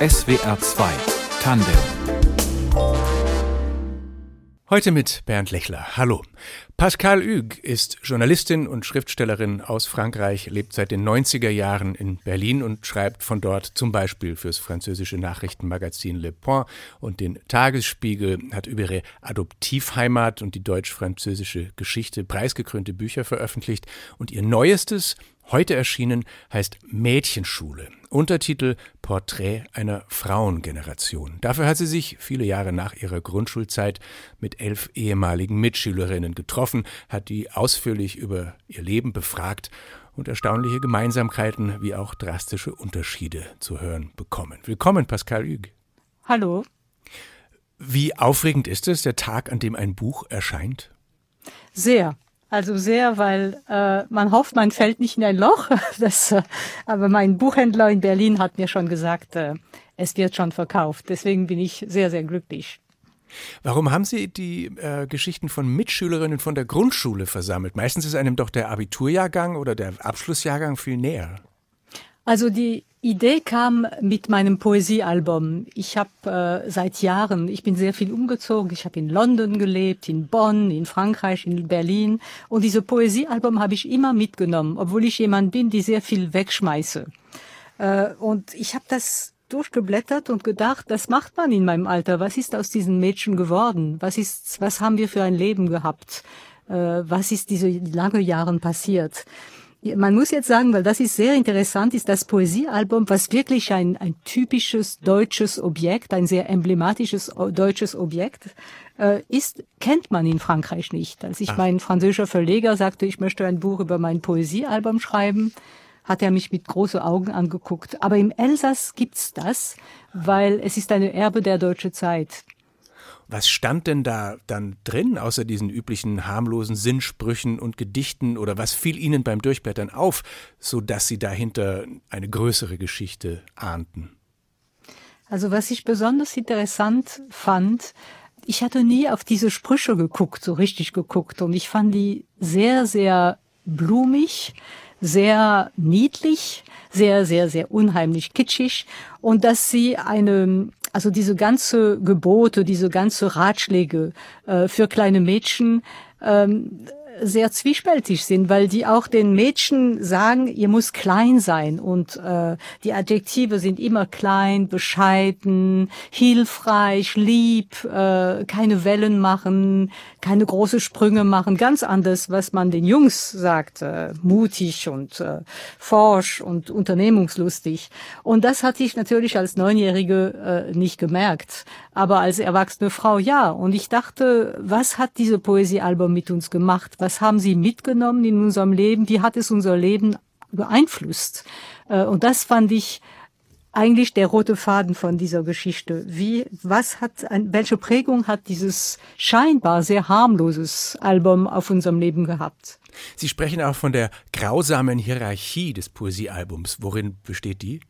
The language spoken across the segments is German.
SWR 2 Tandem Heute mit Bernd Lechler. Hallo. Pascal Hugues ist Journalistin und Schriftstellerin aus Frankreich, lebt seit den 90er Jahren in Berlin und schreibt von dort zum Beispiel fürs französische Nachrichtenmagazin Le Point und den Tagesspiegel, hat über ihre Adoptivheimat und die deutsch-französische Geschichte preisgekrönte Bücher veröffentlicht und ihr neuestes, Heute erschienen heißt Mädchenschule. Untertitel Porträt einer Frauengeneration. Dafür hat sie sich viele Jahre nach ihrer Grundschulzeit mit elf ehemaligen Mitschülerinnen getroffen, hat die ausführlich über ihr Leben befragt und erstaunliche Gemeinsamkeiten wie auch drastische Unterschiede zu hören bekommen. Willkommen, Pascal Hugues. Hallo. Wie aufregend ist es, der Tag, an dem ein Buch erscheint? Sehr. Also sehr, weil äh, man hofft, man fällt nicht in ein Loch. Das, äh, aber mein Buchhändler in Berlin hat mir schon gesagt, äh, es wird schon verkauft. Deswegen bin ich sehr, sehr glücklich. Warum haben Sie die äh, Geschichten von Mitschülerinnen von der Grundschule versammelt? Meistens ist einem doch der Abiturjahrgang oder der Abschlussjahrgang viel näher. Also die Idee kam mit meinem Poesiealbum. Ich habe äh, seit Jahren, ich bin sehr viel umgezogen. Ich habe in London gelebt, in Bonn, in Frankreich, in Berlin. Und diese Poesiealbum habe ich immer mitgenommen, obwohl ich jemand bin, die sehr viel wegschmeiße. Äh, und ich habe das durchgeblättert und gedacht, das macht man in meinem Alter. Was ist aus diesen Mädchen geworden? Was ist, was haben wir für ein Leben gehabt? Äh, was ist diese lange Jahren passiert? Man muss jetzt sagen, weil das ist sehr interessant, ist das Poesiealbum, was wirklich ein, ein typisches deutsches Objekt, ein sehr emblematisches deutsches Objekt äh, ist, kennt man in Frankreich nicht. Als ich Ach. mein französischer Verleger sagte, ich möchte ein Buch über mein Poesiealbum schreiben, hat er mich mit großen Augen angeguckt. Aber im Elsass gibt's das, weil es ist eine Erbe der deutschen Zeit. Was stand denn da dann drin, außer diesen üblichen harmlosen Sinnsprüchen und Gedichten, oder was fiel Ihnen beim Durchblättern auf, so dass Sie dahinter eine größere Geschichte ahnten? Also was ich besonders interessant fand, ich hatte nie auf diese Sprüche geguckt, so richtig geguckt, und ich fand die sehr, sehr blumig, sehr niedlich, sehr, sehr, sehr unheimlich kitschig. Und dass sie eine, also diese ganze Gebote, diese ganze Ratschläge äh, für kleine Mädchen ähm, sehr zwiespältig sind, weil die auch den Mädchen sagen, ihr muss klein sein und äh, die Adjektive sind immer klein, bescheiden, hilfreich, lieb, äh, keine Wellen machen, keine große Sprünge machen, ganz anders, was man den Jungs sagt, äh, mutig und äh, forsch und unternehmungslustig. Und das hatte ich natürlich als Neunjährige äh, nicht gemerkt, aber als erwachsene Frau ja. Und ich dachte, was hat diese Poesiealbum mit uns gemacht? Was haben sie mitgenommen in unserem Leben, wie hat es unser Leben beeinflusst. Äh, und das fand ich eigentlich der rote Faden von dieser Geschichte. Wie, was hat, welche Prägung hat dieses scheinbar sehr harmloses Album auf unserem Leben gehabt? Sie sprechen auch von der grausamen Hierarchie des Poesiealbums. Worin besteht die?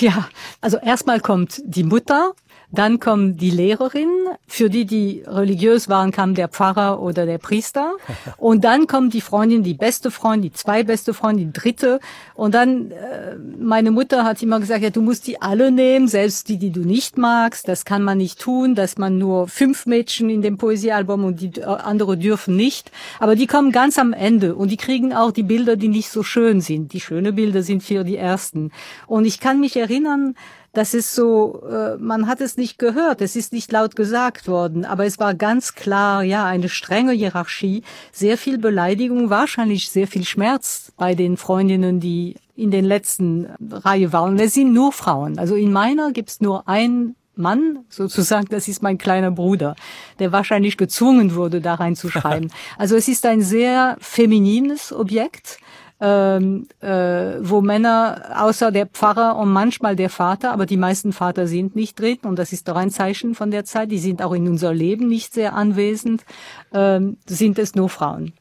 Ja, also erstmal kommt die Mutter, dann kommen die Lehrerinnen, für die, die religiös waren, kam der Pfarrer oder der Priester. Und dann kommt die Freundin, die beste Freundin, die zwei beste Freundin, die dritte. Und dann, äh, meine Mutter hat immer gesagt, ja, du musst die alle nehmen, selbst die, die du nicht magst. Das kann man nicht tun, dass man nur fünf Mädchen in dem Poesiealbum und die äh, andere dürfen nicht. Aber die kommen ganz am Ende und die kriegen auch die Bilder, die nicht so schön sind. Die schönen Bilder sind für die ersten. Und ich kann mich erinnern, das ist so, äh, man hat es nicht gehört, es ist nicht laut gesagt worden, aber es war ganz klar, ja, eine strenge Hierarchie, sehr viel Beleidigung, wahrscheinlich sehr viel Schmerz bei den Freundinnen, die in den letzten Reihe waren. Es sind nur Frauen. Also in meiner gibt's nur ein Mann, sozusagen, das ist mein kleiner Bruder, der wahrscheinlich gezwungen wurde, da reinzuschreiben. Also es ist ein sehr feminines Objekt ähm, äh, wo Männer außer der Pfarrer und manchmal der Vater, aber die meisten Vater sind nicht drin und das ist doch ein Zeichen von der Zeit. Die sind auch in unser Leben nicht sehr anwesend. Ähm, sind es nur Frauen.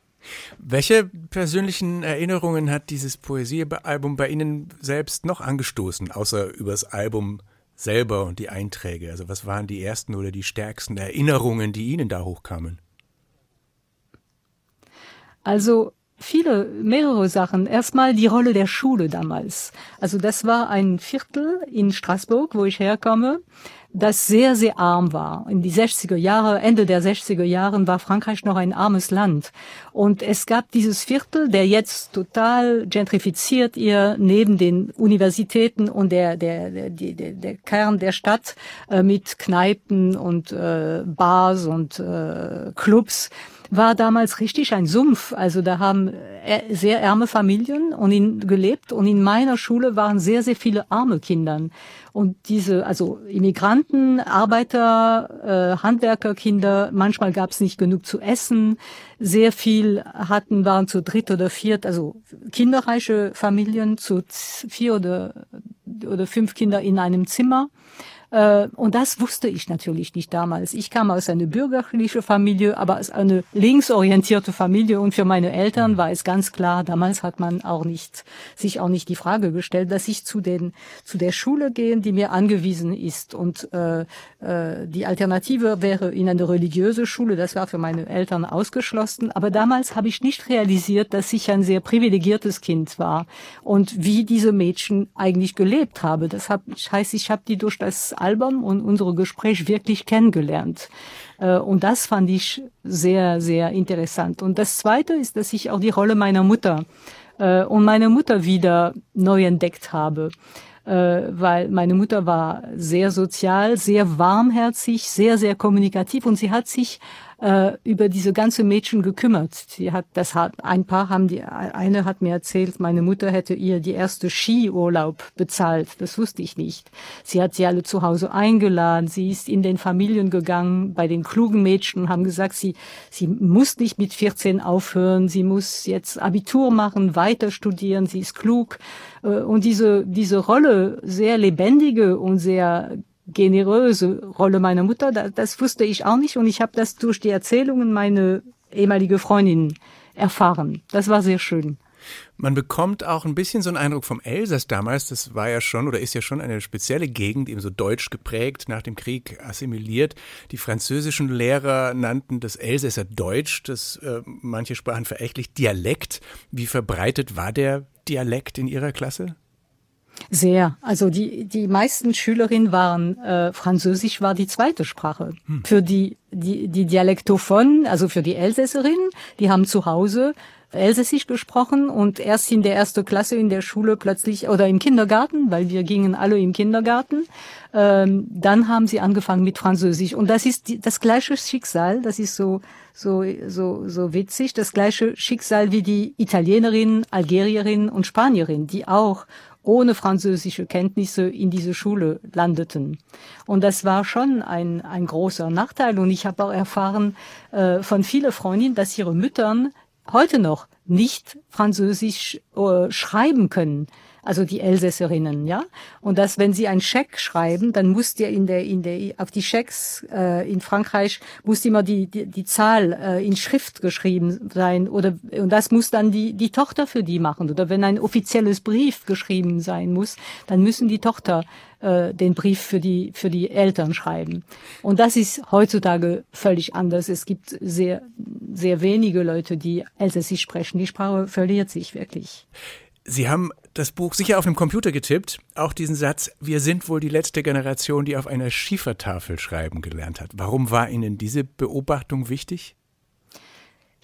Welche persönlichen Erinnerungen hat dieses Poesiealbum bei Ihnen selbst noch angestoßen, außer übers Album selber und die Einträge? Also was waren die ersten oder die stärksten Erinnerungen, die Ihnen da hochkamen? Also viele, mehrere Sachen. Erstmal die Rolle der Schule damals. Also das war ein Viertel in Straßburg, wo ich herkomme das sehr, sehr arm war. In die 60er Jahre, Ende der 60er Jahren war Frankreich noch ein armes Land. Und es gab dieses Viertel, der jetzt total gentrifiziert ihr neben den Universitäten und der, der, der, der, der Kern der Stadt äh, mit Kneipen und äh, Bars und äh, Clubs war damals richtig ein Sumpf. Also da haben äh, sehr ärme Familien und in, gelebt und in meiner Schule waren sehr, sehr viele arme Kinder. Und diese, also Immigranten, Arbeiter, äh, Handwerkerkinder, manchmal gab es nicht genug zu essen. Sehr viel hatten, waren zu dritt oder viert, also kinderreiche Familien zu vier oder, oder fünf Kinder in einem Zimmer. Äh, und das wusste ich natürlich nicht damals. Ich kam aus einer bürgerlichen Familie, aber aus einer linksorientierte Familie und für meine Eltern war es ganz klar, damals hat man auch nicht, sich auch nicht die Frage gestellt, dass ich zu den, zu der Schule gehen, die mir angewiesen ist und äh, äh, die Alternative wäre in eine religiöse Schule, das war für meine Eltern ausgeschlossen, aber damals habe ich nicht realisiert, dass ich ein sehr privilegiertes Kind war und wie diese Mädchen eigentlich gelebt habe. Das heißt, ich habe die durch das Album und unsere Gespräche wirklich kennengelernt. Äh, und das fand ich sehr, sehr interessant. Und das Zweite ist, dass ich auch die Rolle meiner Mutter äh, und meiner Mutter wieder neu entdeckt habe äh, weil meine Mutter war sehr sozial, sehr warmherzig, sehr, sehr kommunikativ und sie hat sich äh, über diese ganze Mädchen gekümmert. Sie hat, das hat, ein paar haben die, eine hat mir erzählt, meine Mutter hätte ihr die erste Skiurlaub bezahlt. Das wusste ich nicht. Sie hat sie alle zu Hause eingeladen. Sie ist in den Familien gegangen, bei den klugen Mädchen, haben gesagt, sie, sie muss nicht mit 14 aufhören. Sie muss jetzt Abitur machen, weiter studieren. Sie ist klug. Äh, und diese, diese Rolle, sehr lebendige und sehr generöse Rolle meiner Mutter, das, das wusste ich auch nicht und ich habe das durch die Erzählungen meiner ehemalige Freundin erfahren. Das war sehr schön. Man bekommt auch ein bisschen so einen Eindruck vom Elsass damals. Das war ja schon oder ist ja schon eine spezielle Gegend, eben so deutsch geprägt, nach dem Krieg assimiliert. Die französischen Lehrer nannten das Elsässer Deutsch, das äh, manche sprachen verächtlich Dialekt. Wie verbreitet war der Dialekt in Ihrer Klasse? Sehr. Also die, die meisten Schülerinnen waren, äh, Französisch war die zweite Sprache. Hm. Für die, die, die Dialektophonen, also für die Elsässerinnen, die haben zu Hause Elsässisch gesprochen und erst in der ersten Klasse in der Schule plötzlich oder im Kindergarten, weil wir gingen alle im Kindergarten, ähm, dann haben sie angefangen mit Französisch und das ist die, das gleiche Schicksal, das ist so so so so witzig, das gleiche Schicksal wie die Italienerin, Algerierin und Spanierin, die auch ohne französische Kenntnisse in diese Schule landeten. Und das war schon ein, ein großer Nachteil. Und ich habe auch erfahren äh, von vielen Freundinnen, dass ihre Müttern heute noch nicht Französisch äh, schreiben können also die Elsässerinnen, ja. Und dass, wenn sie einen Scheck schreiben, dann muss der in der, in der, auf die Schecks äh, in Frankreich muss immer die, die, die Zahl äh, in Schrift geschrieben sein oder und das muss dann die, die Tochter für die machen. Oder wenn ein offizielles Brief geschrieben sein muss, dann müssen die Tochter äh, den Brief für die, für die Eltern schreiben. Und das ist heutzutage völlig anders. Es gibt sehr, sehr wenige Leute, die Elsässisch sprechen. Die Sprache verliert sich wirklich. Sie haben das Buch sicher auf dem Computer getippt, auch diesen Satz, wir sind wohl die letzte Generation, die auf einer Schiefertafel schreiben gelernt hat. Warum war Ihnen diese Beobachtung wichtig?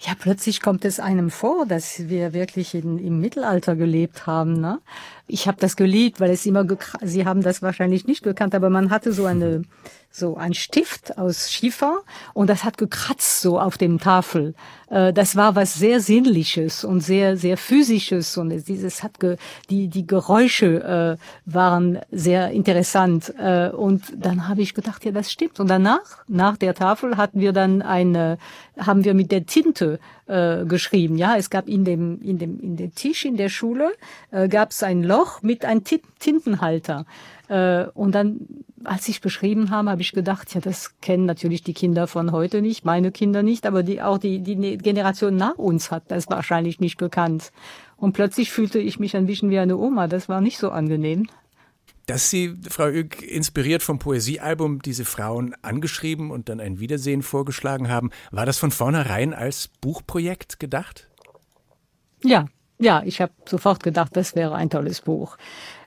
Ja, plötzlich kommt es einem vor, dass wir wirklich in, im Mittelalter gelebt haben. Ne? Ich habe das geliebt, weil es immer, Sie haben das wahrscheinlich nicht gekannt, aber man hatte so eine so ein Stift aus Schiefer und das hat gekratzt so auf dem Tafel. Äh, das war was sehr sinnliches und sehr sehr physisches und dieses hat ge, die die Geräusche äh, waren sehr interessant äh, und dann habe ich gedacht, ja, das stimmt und danach nach der Tafel hatten wir dann eine haben wir mit der Tinte äh, geschrieben. Ja, es gab in dem in dem in dem Tisch in der Schule äh, gab es ein Loch mit einem Tintenhalter. Äh, und dann, als ich beschrieben habe, habe ich gedacht, ja, das kennen natürlich die Kinder von heute nicht, meine Kinder nicht, aber die auch die die ne-, Generation nach uns hat das wahrscheinlich nicht gekannt. Und plötzlich fühlte ich mich ein bisschen wie eine Oma. Das war nicht so angenehm dass Sie, Frau Ück, inspiriert vom Poesiealbum diese Frauen angeschrieben und dann ein Wiedersehen vorgeschlagen haben, war das von vornherein als Buchprojekt gedacht? Ja, ja, ich habe sofort gedacht, das wäre ein tolles Buch.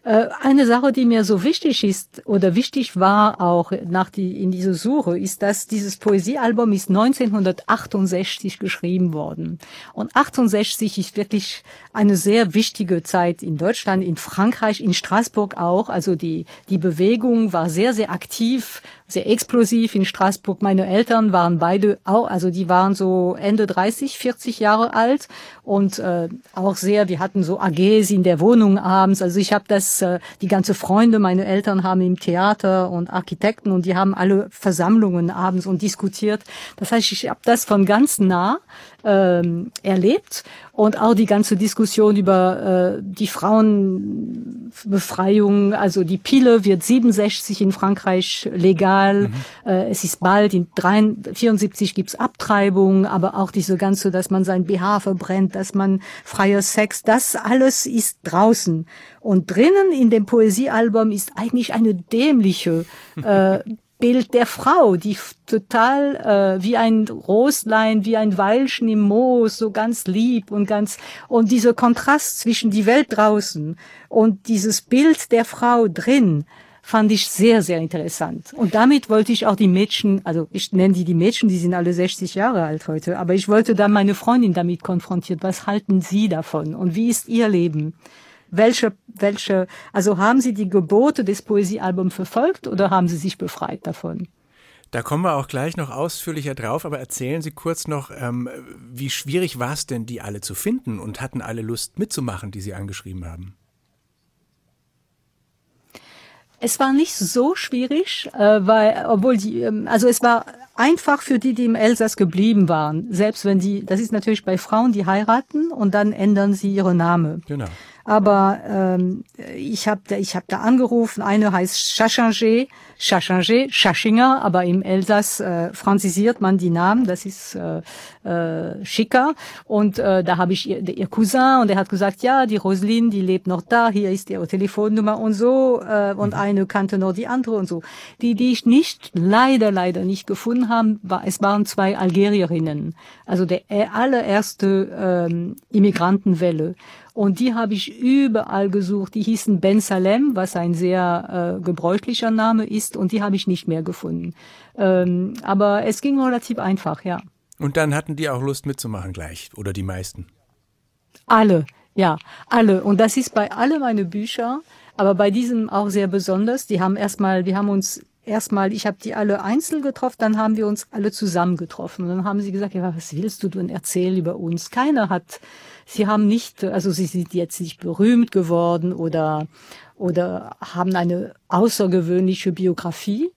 Äh, eine Sache, die mir so wichtig ist oder wichtig war auch nach die, in dieser Suche, ist, dass dieses Poesiealbum ist 1968 geschrieben worden. Und 68 ist wirklich eine sehr wichtige Zeit in Deutschland, in Frankreich, in Straßburg auch. Also die, die Bewegung war sehr, sehr aktiv, sehr explosiv in Straßburg. Meine Eltern waren beide auch, also die waren so Ende 30, 40 Jahre alt und äh, auch sehr, wir hatten so AGs in der Wohnung abends. Also ich habe das, äh, die ganze Freunde, meine Eltern haben im Theater und Architekten und die haben alle Versammlungen abends und diskutiert. Das heißt, ich habe das von ganz nah ähm, erlebt und auch die ganze Diskussion über äh, die Frauenbefreiung, also die Pille wird 67 in Frankreich legal, mhm. äh, es ist bald, in 74 gibt's Abtreibung, aber auch diese ganze, dass man sein BH verbrennt, dass man freier Sex, das alles ist draußen. Und drinnen in dem Poesiealbum ist eigentlich eine dämliche äh, Bild der Frau, die total äh, wie ein Roslein, wie ein Weilchen im Moos, so ganz lieb und ganz und dieser Kontrast zwischen die Welt draußen und dieses Bild der Frau drin fand ich sehr sehr interessant und damit wollte ich auch die Mädchen, also ich nenne die die Mädchen, die sind alle 60 Jahre alt heute, aber ich wollte dann meine Freundin damit konfrontiert. Was halten Sie davon und wie ist Ihr Leben? Welche, welche, also haben Sie die Gebote des Poesiealbums verfolgt oder haben Sie sich befreit davon? Da kommen wir auch gleich noch ausführlicher drauf, aber erzählen Sie kurz noch, ähm, wie schwierig war es denn, die alle zu finden und hatten alle Lust mitzumachen, die Sie angeschrieben haben? Es war nicht so schwierig, äh, weil, obwohl die, ähm, also es war einfach für die, die im Elsass geblieben waren. Selbst wenn die, das ist natürlich bei Frauen, die heiraten und dann ändern sie ihre Namen. Genau. Aber ähm, ich habe da, ich hab da angerufen, eine heißt Chachanger, Chachanger, Schaschinger, aber im Elsass äh, franzisiert man die Namen, das ist äh, äh, schicker. Und äh, da habe ich ihr, ihr Cousin und er hat gesagt, ja, die Roslin, die lebt noch da, hier ist ihre Telefonnummer und so. Äh, und mhm. eine kannte noch die andere und so. Die, die ich nicht, leider, leider nicht gefunden haben, war, es waren zwei Algerierinnen. Also der äh, allererste ähm, Immigrantenwelle. Und die habe ich überall gesucht. Die hießen Ben Salem, was ein sehr äh, gebräuchlicher Name ist, und die habe ich nicht mehr gefunden. Ähm, aber es ging relativ einfach, ja. Und dann hatten die auch Lust mitzumachen gleich, oder die meisten? Alle, ja, alle. Und das ist bei alle meine Bücher, aber bei diesem auch sehr besonders. Die haben erstmal, wir haben uns erstmal, ich habe die alle einzeln getroffen, dann haben wir uns alle zusammen getroffen. Und dann haben sie gesagt, ja, was willst du denn erzählen über uns? Keiner hat Sie haben nicht, also Sie sind jetzt nicht berühmt geworden oder, oder haben eine außergewöhnliche Biografie,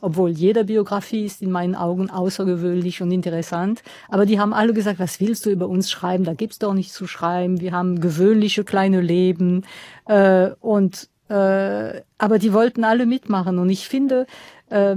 obwohl jede Biografie ist in meinen Augen außergewöhnlich und interessant. Aber die haben alle gesagt, was willst du über uns schreiben? Da gibt's doch nichts zu schreiben. Wir haben gewöhnliche kleine Leben. Äh, und äh, aber die wollten alle mitmachen. Und ich finde, äh,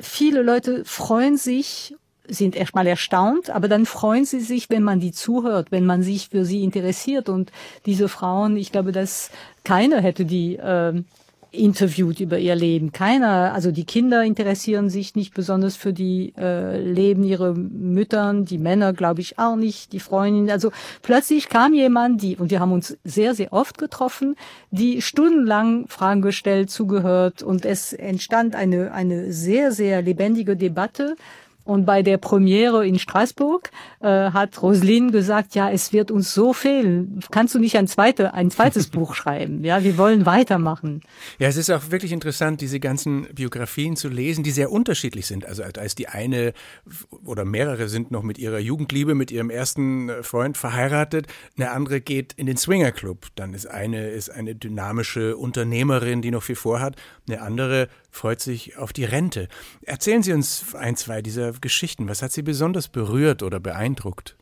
viele Leute freuen sich sind erstmal erstaunt, aber dann freuen sie sich, wenn man die zuhört, wenn man sich für sie interessiert. Und diese Frauen, ich glaube, dass keiner hätte die äh, interviewt über ihr Leben. Keiner, also die Kinder interessieren sich nicht besonders für die äh, Leben ihrer Müttern, die Männer glaube ich auch nicht, die Freundinnen. Also plötzlich kam jemand, die, und wir haben uns sehr, sehr oft getroffen, die stundenlang Fragen gestellt, zugehört und es entstand eine, eine sehr, sehr lebendige Debatte und bei der Premiere in Straßburg äh, hat Roslin gesagt, ja, es wird uns so fehlen. Kannst du nicht ein, zweite, ein zweites Buch schreiben? Ja, wir wollen weitermachen. Ja, es ist auch wirklich interessant, diese ganzen Biografien zu lesen, die sehr unterschiedlich sind. Also als die eine oder mehrere sind noch mit ihrer Jugendliebe, mit ihrem ersten Freund verheiratet, eine andere geht in den Swingerclub. Dann ist eine ist eine dynamische Unternehmerin, die noch viel vorhat. Eine andere freut sich auf die Rente. Erzählen Sie uns ein, zwei dieser Geschichten. Was hat Sie besonders berührt oder beeindruckt?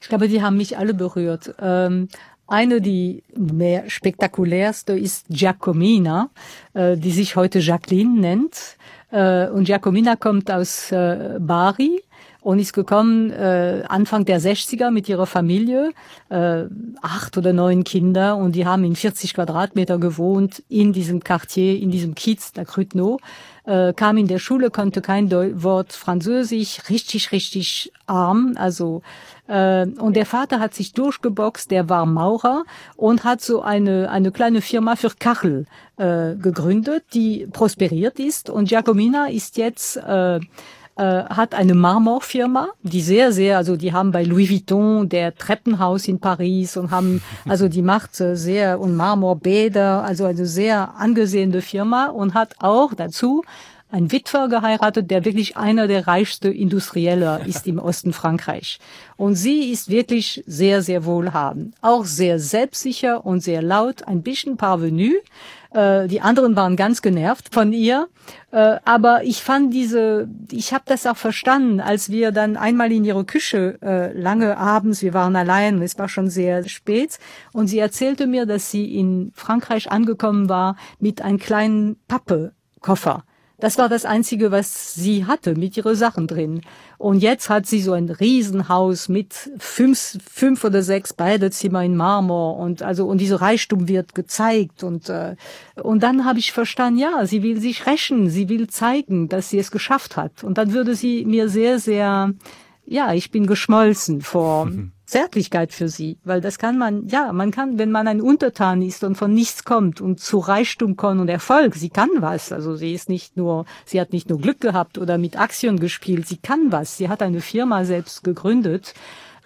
Ich glaube, die haben mich alle berührt. Ähm, eine, die mehr spektakulärste, ist Giacomina, äh, die sich heute Jacqueline nennt. Äh, und Giacomina kommt aus äh, Bari und ist gekommen äh, Anfang der 60er mit ihrer Familie, äh, acht oder neun Kinder. Und die haben in 40 Quadratmeter gewohnt in diesem Quartier, in diesem Kiez, der Crütno äh, kam in der Schule, konnte kein Deu Wort Französisch, richtig, richtig arm, also äh, und der Vater hat sich durchgeboxt, der war Maurer und hat so eine, eine kleine Firma für Kachel äh, gegründet, die prosperiert ist. Und Giacomina ist jetzt äh, äh, hat eine Marmorfirma, die sehr, sehr, also die haben bei Louis Vuitton der Treppenhaus in Paris und haben, also die macht äh, sehr und Marmorbäder, also eine sehr angesehene Firma und hat auch dazu ein Witwer geheiratet, der wirklich einer der reichsten Industrieller ist im Osten Frankreich. Und sie ist wirklich sehr, sehr wohlhabend. Auch sehr selbstsicher und sehr laut, ein bisschen parvenu. Äh, die anderen waren ganz genervt von ihr. Äh, aber ich fand diese, ich habe das auch verstanden, als wir dann einmal in ihre Küche äh, lange abends, wir waren allein, es war schon sehr spät, und sie erzählte mir, dass sie in Frankreich angekommen war mit einem kleinen Pappekoffer das war das Einzige, was sie hatte mit ihren Sachen drin. Und jetzt hat sie so ein Riesenhaus mit fünf, fünf oder sechs Badezimmer in Marmor und also und diese Reichtum wird gezeigt und äh, und dann habe ich verstanden, ja, sie will sich rächen, sie will zeigen, dass sie es geschafft hat. Und dann würde sie mir sehr, sehr, ja, ich bin geschmolzen vor. Mhm Zärtlichkeit für sie, weil das kann man, ja, man kann, wenn man ein Untertan ist und von nichts kommt und zu Reichtum kommt und Erfolg, sie kann was, also sie ist nicht nur, sie hat nicht nur Glück gehabt oder mit Aktien gespielt, sie kann was, sie hat eine Firma selbst gegründet,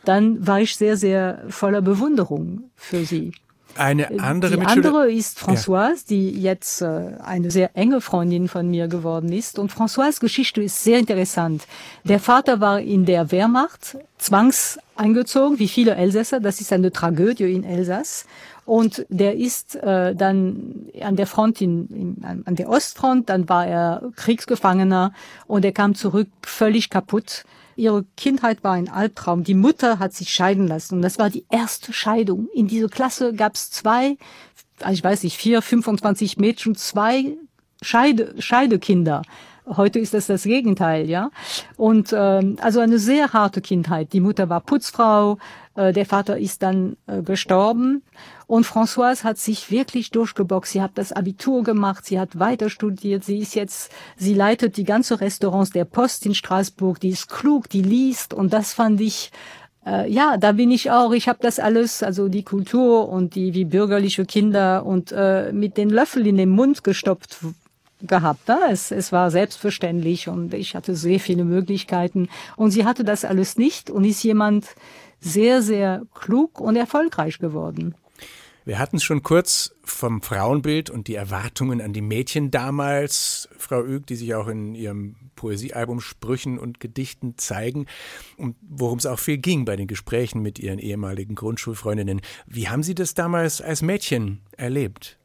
dann war ich sehr, sehr voller Bewunderung für sie. Eine äh, andere Die andere ist Françoise, die jetzt äh, eine sehr enge Freundin von mir geworden ist. Und Françoise Geschichte ist sehr interessant. Der Vater war in der Wehrmacht, zwangs eingezogen, wie viele Elsässer. Das ist eine Tragödie in Elsass. Und der ist äh, dann an der Front, in, in, an der Ostfront, dann war er Kriegsgefangener und er kam zurück völlig kaputt Ihre Kindheit war ein Albtraum. Die Mutter hat sich scheiden lassen und das war die erste Scheidung. In dieser Klasse gab es zwei, also ich weiß nicht, vier, 25 Mädchen, zwei Scheide, Scheidekinder. Heute ist das das Gegenteil, ja. Und ähm, also eine sehr harte Kindheit. Die Mutter war Putzfrau, äh, der Vater ist dann äh, gestorben und Françoise hat sich wirklich durchgeboxt. Sie hat das Abitur gemacht, sie hat weiter studiert, sie ist jetzt, sie leitet die ganze Restaurants der Post in Straßburg. Die ist klug, die liest und das fand ich äh, ja, da bin ich auch. Ich habe das alles, also die Kultur und die wie bürgerliche Kinder und äh, mit den Löffel in den Mund gestopft gehabt. Ne? Es, es war selbstverständlich und ich hatte sehr viele Möglichkeiten. Und sie hatte das alles nicht und ist jemand sehr, sehr klug und erfolgreich geworden. Wir hatten es schon kurz vom Frauenbild und die Erwartungen an die Mädchen damals, Frau Üg, die sich auch in ihrem Poesiealbum Sprüchen und Gedichten zeigen und worum es auch viel ging bei den Gesprächen mit ihren ehemaligen Grundschulfreundinnen. Wie haben Sie das damals als Mädchen erlebt?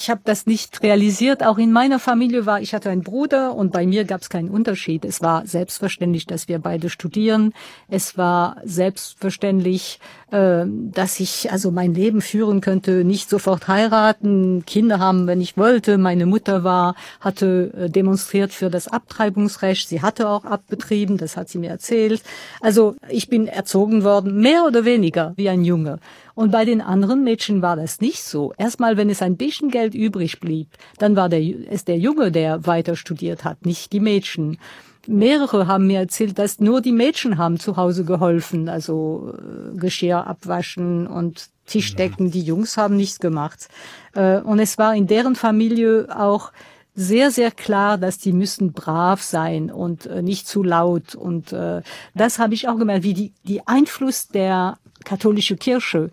Ich habe das nicht realisiert. Auch in meiner Familie war, ich hatte einen Bruder und bei mir gab es keinen Unterschied. Es war selbstverständlich, dass wir beide studieren. Es war selbstverständlich, äh, dass ich also mein Leben führen könnte, nicht sofort heiraten, Kinder haben, wenn ich wollte. Meine Mutter war, hatte äh, demonstriert für das Abtreibungsrecht. Sie hatte auch abbetrieben, das hat sie mir erzählt. Also ich bin erzogen worden, mehr oder weniger wie ein Junge. Und bei den anderen Mädchen war das nicht so. Erstmal, wenn es ein bisschen Geld übrig blieb, dann war der, es der Junge, der weiter studiert hat, nicht die Mädchen. Mehrere haben mir erzählt, dass nur die Mädchen haben zu Hause geholfen, also äh, Geschirr abwaschen und Tischdecken. Die Jungs haben nichts gemacht. Äh, und es war in deren Familie auch sehr, sehr klar, dass die müssen brav sein und äh, nicht zu laut. Und äh, das habe ich auch gemerkt, wie die, die Einfluss der katholische Kirche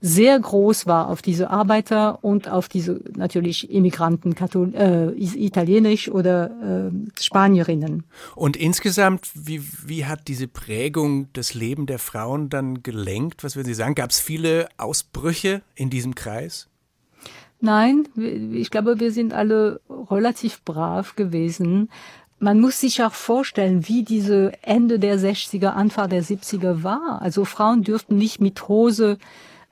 sehr groß war auf diese Arbeiter und auf diese natürlich Immigranten, Kathol äh, italienisch oder äh, Spanierinnen. Und insgesamt, wie, wie hat diese Prägung das Leben der Frauen dann gelenkt? Was würden Sie sagen? Gab es viele Ausbrüche in diesem Kreis? Nein, ich glaube, wir sind alle relativ brav gewesen man muss sich auch vorstellen, wie diese Ende der 60er, Anfang der 70er war. Also Frauen dürften nicht mit Hose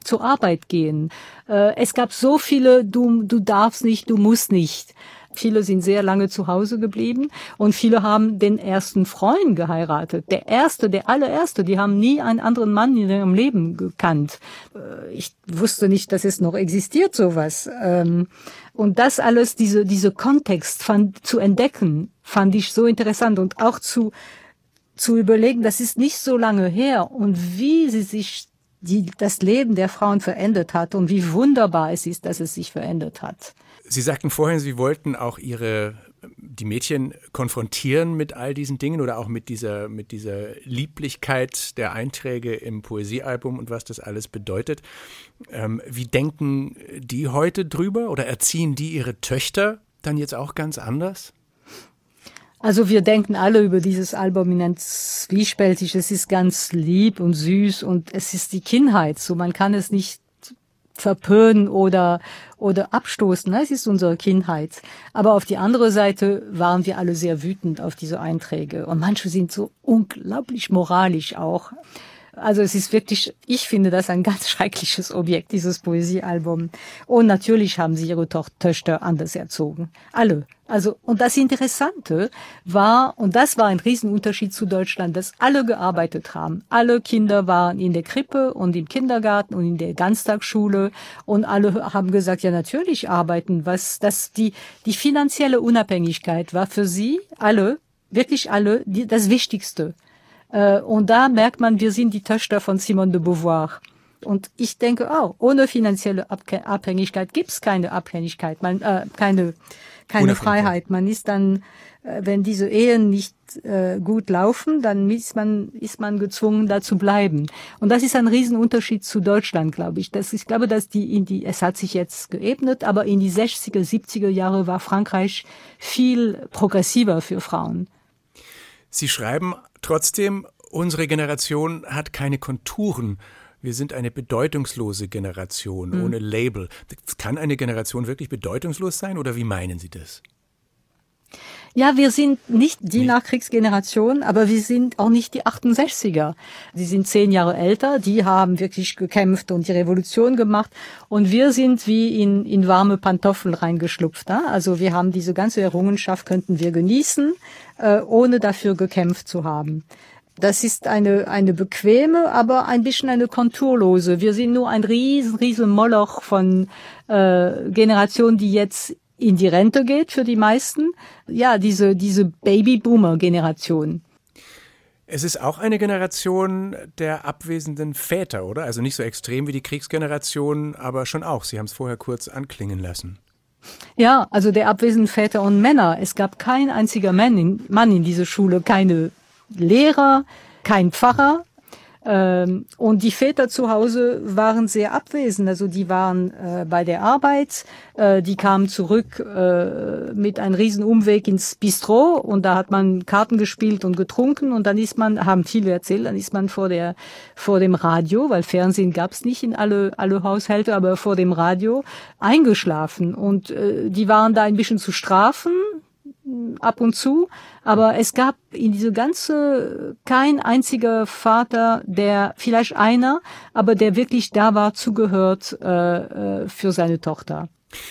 zur Arbeit gehen. Äh, es gab so viele, du, du darfst nicht, du musst nicht. Viele sind sehr lange zu Hause geblieben und viele haben den ersten Freund geheiratet. Der erste, der allererste, die haben nie einen anderen Mann in ihrem Leben gekannt. Äh, ich wusste nicht, dass es noch existiert, sowas. Ähm, und das alles, diese, diese Kontext fand, zu entdecken, fand ich so interessant und auch zu, zu überlegen, das ist nicht so lange her und wie sie sich die, das Leben der Frauen verändert hat und wie wunderbar es ist, dass es sich verändert hat. Sie sagten vorhin, Sie wollten auch Ihre die Mädchen konfrontieren mit all diesen Dingen oder auch mit dieser, mit dieser Lieblichkeit der Einträge im Poesiealbum und was das alles bedeutet. Ähm, wie denken die heute drüber oder erziehen die ihre Töchter dann jetzt auch ganz anders? Also wir denken alle über dieses Album in ein zwiespältig. Es ist ganz lieb und süß und es ist die Kindheit. So man kann es nicht verpönen oder, oder abstoßen. Es ist unsere Kindheit. Aber auf die andere Seite waren wir alle sehr wütend auf diese Einträge. Und manche sind so unglaublich moralisch auch. Also es ist wirklich, ich finde das ein ganz schreckliches Objekt, dieses Poesiealbum. Und natürlich haben sie ihre Töchter anders erzogen. Alle. Also, und das Interessante war, und das war ein Riesenunterschied zu Deutschland, dass alle gearbeitet haben. Alle Kinder waren in der Krippe und im Kindergarten und in der Ganztagsschule und alle haben gesagt, ja, natürlich arbeiten. Was, das, die, die finanzielle Unabhängigkeit war für sie alle, wirklich alle, die, das Wichtigste. Äh, und da merkt man, wir sind die Töchter von Simone de Beauvoir. Und ich denke auch, ohne finanzielle Abhängigkeit gibt's keine Abhängigkeit, man, äh, keine, keine Freiheit. Man ist dann, äh, wenn diese Ehen nicht äh, gut laufen, dann ist man, ist man gezwungen, da zu bleiben. Und das ist ein Riesenunterschied zu Deutschland, glaube ich. Das, ich glaube, dass die in die, es hat sich jetzt geebnet, aber in die 60er, 70er Jahre war Frankreich viel progressiver für Frauen. Sie schreiben trotzdem, unsere Generation hat keine Konturen. Wir sind eine bedeutungslose Generation mhm. ohne Label. Kann eine Generation wirklich bedeutungslos sein oder wie meinen Sie das? Ja, wir sind nicht die. Nachkriegsgeneration, aber wir sind auch nicht die 68er. Die sind zehn Jahre älter, die haben wirklich gekämpft und die Revolution gemacht. Und wir sind wie in, in warme Pantoffeln reingeschlupft. Ne? Also wir haben diese ganze Errungenschaft, könnten wir genießen, äh, ohne dafür gekämpft zu haben. Das ist eine, eine bequeme, aber ein bisschen eine konturlose. Wir sind nur ein riesen, riesen Moloch von äh, Generationen, die jetzt in die Rente geht für die meisten. Ja, diese, diese Baby-Boomer-Generation. Es ist auch eine Generation der abwesenden Väter, oder? Also nicht so extrem wie die Kriegsgeneration, aber schon auch. Sie haben es vorher kurz anklingen lassen. Ja, also der abwesenden Väter und Männer. Es gab kein einziger Mann in, Mann in dieser Schule, keine Lehrer, kein Pfarrer, ähm, und die Väter zu Hause waren sehr abwesend. Also die waren äh, bei der Arbeit, äh, die kamen zurück äh, mit einem riesen Umweg ins Bistro. Und da hat man Karten gespielt und getrunken. Und dann ist man, haben viele erzählt, dann ist man vor der vor dem Radio, weil Fernsehen gab's nicht in alle alle Haushalte, aber vor dem Radio eingeschlafen. Und äh, die waren da ein bisschen zu strafen ab und zu, aber es gab in diese ganze kein einziger Vater, der vielleicht einer, aber der wirklich da war, zugehört äh, äh, für seine Tochter.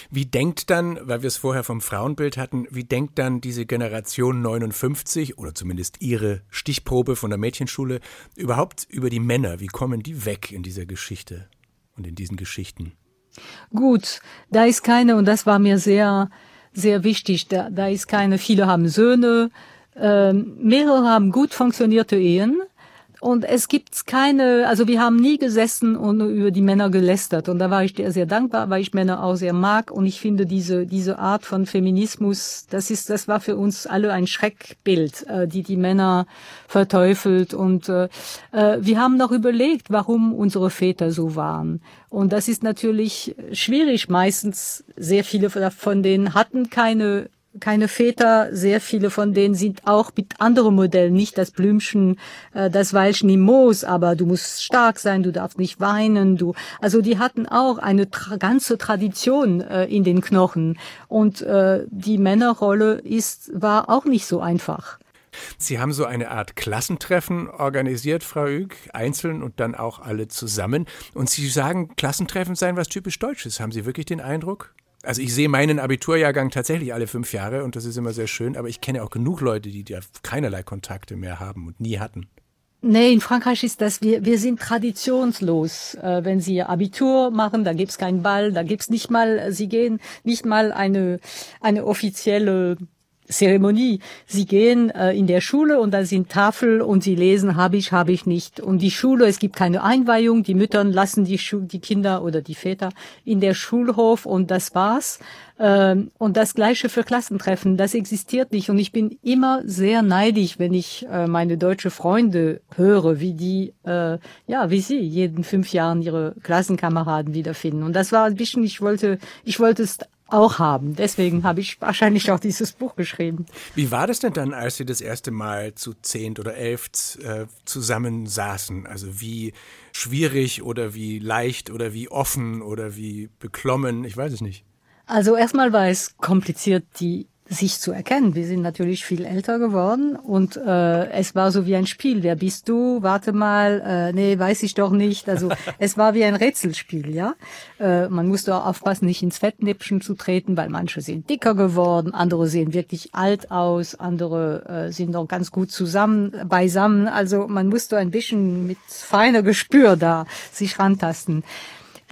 Wie denkt dann, weil wir es vorher vom Frauenbild hatten, wie denkt dann diese Generation 59 oder zumindest ihre Stichprobe von der Mädchenschule überhaupt über die Männer? Wie kommen die weg in dieser Geschichte und in diesen Geschichten? Gut, da ist keine, und das war mir sehr sehr wichtig. Da, da ist keine, viele haben Söhne, äh, mehrere haben gut funktionierte Ehen. Und es gibt keine, also wir haben nie gesessen und über die Männer gelästert. Und da war ich sehr dankbar, weil ich Männer auch sehr mag. Und ich finde diese, diese Art von Feminismus, das ist, das war für uns alle ein Schreckbild, äh, die die Männer verteufelt. Und äh, äh wir haben noch überlegt, warum unsere Väter so waren. Und das ist natürlich schwierig. Meistens sehr viele von denen hatten keine keine Väter, sehr viele von denen sind auch mit anderen Modellen, nicht das Blümchen, äh, das Weilchen im Moos, aber du musst stark sein, du darfst nicht weinen, du, also die hatten auch eine tra ganze Tradition äh, in den Knochen und äh, die Männerrolle ist, war auch nicht so einfach. Sie haben so eine Art Klassentreffen organisiert, Frau Üg, einzeln und dann auch alle zusammen. Und Sie sagen, Klassentreffen seien was typisch Deutsches. Haben Sie wirklich den Eindruck? Also ich sehe meinen Abiturjahrgang tatsächlich alle fünf Jahre und das ist immer sehr schön, aber ich kenne auch genug Leute, die da keinerlei Kontakte mehr haben und nie hatten. Nee, in Frankreich ist das, wir, wir sind traditionslos. Äh, wenn Sie Abitur machen, da gibt's keinen Ball, da gibt's nicht mal, Sie gehen nicht mal eine, eine offizielle Zeremonie. Sie gehen äh, in der Schule und da sind Tafel und sie lesen, habe ich, habe ich nicht. Und die Schule, es gibt keine Einweihung, die Mütter lassen die, Schu die Kinder oder die Väter in der Schulhof und das war's. Ähm, und das Gleiche für Klassentreffen, das existiert nicht. Und ich bin immer sehr neidisch, wenn ich äh, meine deutsche Freunde höre, wie die, äh, ja, wie sie jeden fünf Jahren ihre Klassenkameraden wiederfinden. Und das war ein bisschen, ich wollte, ich wollte es auch haben. Deswegen habe ich wahrscheinlich auch dieses Buch geschrieben. Wie war das denn dann, als Sie das erste Mal zu zehnt oder elft äh, zusammen saßen? Also wie schwierig oder wie leicht oder wie offen oder wie beklommen? Ich weiß es nicht. Also erstmal war es kompliziert, die sich zu erkennen. Wir sind natürlich viel älter geworden und äh, es war so wie ein Spiel. Wer bist du? Warte mal, äh, nee, weiß ich doch nicht. Also es war wie ein Rätselspiel, ja. Äh, man musste auch aufpassen, nicht ins Fettnäpfchen zu treten, weil manche sind dicker geworden, andere sehen wirklich alt aus, andere äh, sind noch ganz gut zusammen beisammen. Also man musste ein bisschen mit feiner Gespür da sich rantasten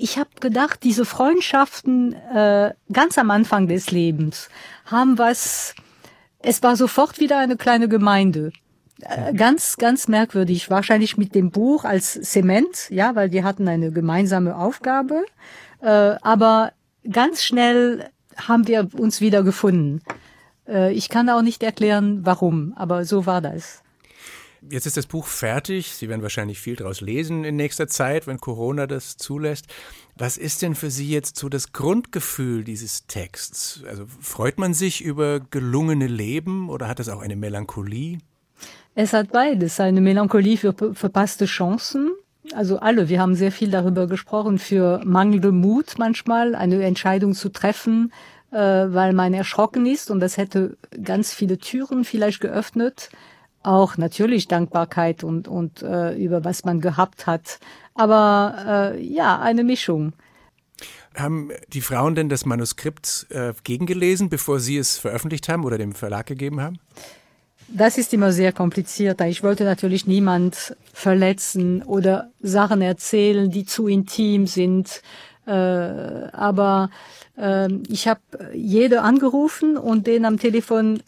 ich habe gedacht, diese Freundschaften äh, ganz am Anfang des Lebens haben was, es war sofort wieder eine kleine Gemeinde. Äh, ganz, ganz merkwürdig. Wahrscheinlich mit dem Buch als Zement, ja, weil die hatten eine gemeinsame Aufgabe. Äh, aber ganz schnell haben wir uns wieder gefunden. Äh, ich kann auch nicht erklären, warum, aber so war das. Jetzt ist das Buch fertig. Sie werden wahrscheinlich viel daraus lesen in nächster Zeit, wenn Corona das zulässt. Was ist denn für Sie jetzt so das Grundgefühl dieses Texts? Also freut man sich über gelungene Leben oder hat es auch eine Melancholie? Es hat beides. Eine Melancholie für verpasste Chancen. Also alle, wir haben sehr viel darüber gesprochen, für mangelnde Mut manchmal, eine Entscheidung zu treffen, äh, weil man erschrocken ist und das hätte ganz viele Türen vielleicht geöffnet auch natürlich Dankbarkeit und, und äh, über was man gehabt hat. Aber äh, ja, eine Mischung. Haben die Frauen denn das Manuskript äh, gegengelesen, bevor sie es veröffentlicht haben oder dem Verlag gegeben haben? Das ist immer sehr kompliziert. Ich wollte natürlich niemand verletzen oder Sachen erzählen, die zu intim sind. Äh, aber äh, ich habe jede angerufen und den am Telefon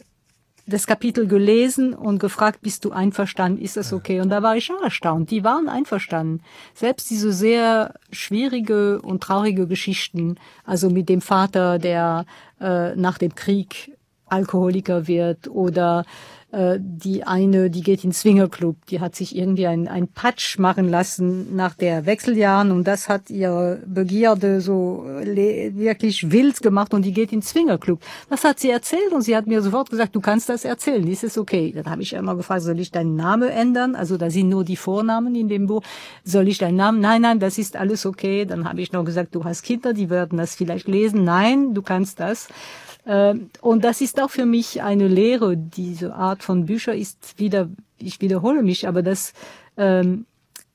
das Kapitel gelesen und gefragt, bist du einverstanden, ist das okay? Und da war ich schon erstaunt. Die waren einverstanden. Selbst diese sehr schwierige und traurige Geschichten, also mit dem Vater, der äh, nach dem Krieg Alkoholiker wird oder die eine, die geht in Swingerclub, die hat sich irgendwie ein, ein Patch machen lassen nach der Wechseljahren und das hat ihre Begierde so wirklich wild gemacht und die geht in Swingerclub. Das hat sie erzählt und sie hat mir sofort gesagt, du kannst das erzählen, ist es okay. Dann habe ich immer gefragt, soll ich deinen Namen ändern? Also da sind nur die Vornamen in dem Buch. Soll ich deinen Namen? Nein, nein, das ist alles okay. Dann habe ich noch gesagt, du hast Kinder, die werden das vielleicht lesen. Nein, du kannst das. Ähm, und das ist auch für mich eine Lehre. Diese Art von Bücher ist wieder, ich wiederhole mich, aber das, ähm,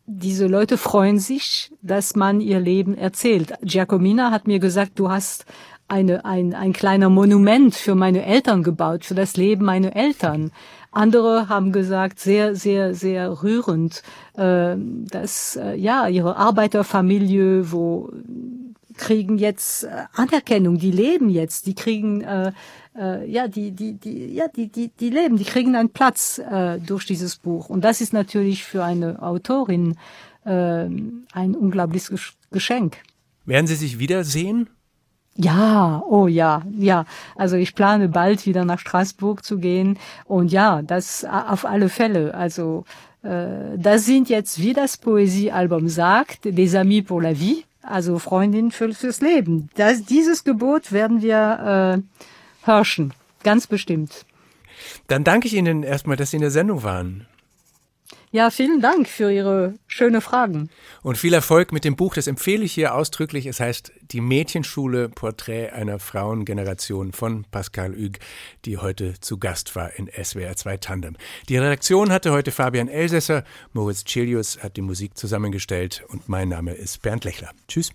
diese Leute freuen sich, dass man ihr Leben erzählt. Giacomina hat mir gesagt, du hast eine, ein, ein kleiner Monument für meine Eltern gebaut, für das Leben meiner Eltern. Andere haben gesagt, sehr, sehr, sehr rührend, äh, dass äh, ja ihre Arbeiterfamilie, wo kriegen jetzt äh, Anerkennung, die leben jetzt, die kriegen äh, äh, ja die die die ja die die die leben, die kriegen einen Platz äh, durch dieses Buch und das ist natürlich für eine Autorin äh, ein unglaubliches Geschenk. Werden Sie sich wiedersehen? Ja, oh ja, ja. Also ich plane bald wieder nach Straßburg zu gehen und ja, das auf alle Fälle. Also äh, das sind jetzt, wie das Poesiealbum sagt, des Amis pour la vie also Freundin für, fürs Leben. Das, dieses Gebot werden wir äh, herrschen, ganz bestimmt. Dann danke ich Ihnen erstmal, dass Sie in der Sendung waren. Ja, vielen Dank für Ihre schöne Fragen. Und viel Erfolg mit dem Buch, das empfehle ich hier ausdrücklich. Es heißt Die Mädchenschule, Porträt einer Frauengeneration von Pascal Hüg, die heute zu Gast war in SWR 2 Tandem. Die Redaktion hatte heute Fabian Elsässer, Moritz Celius hat die Musik zusammengestellt und mein Name ist Bernd Lechler. Tschüss.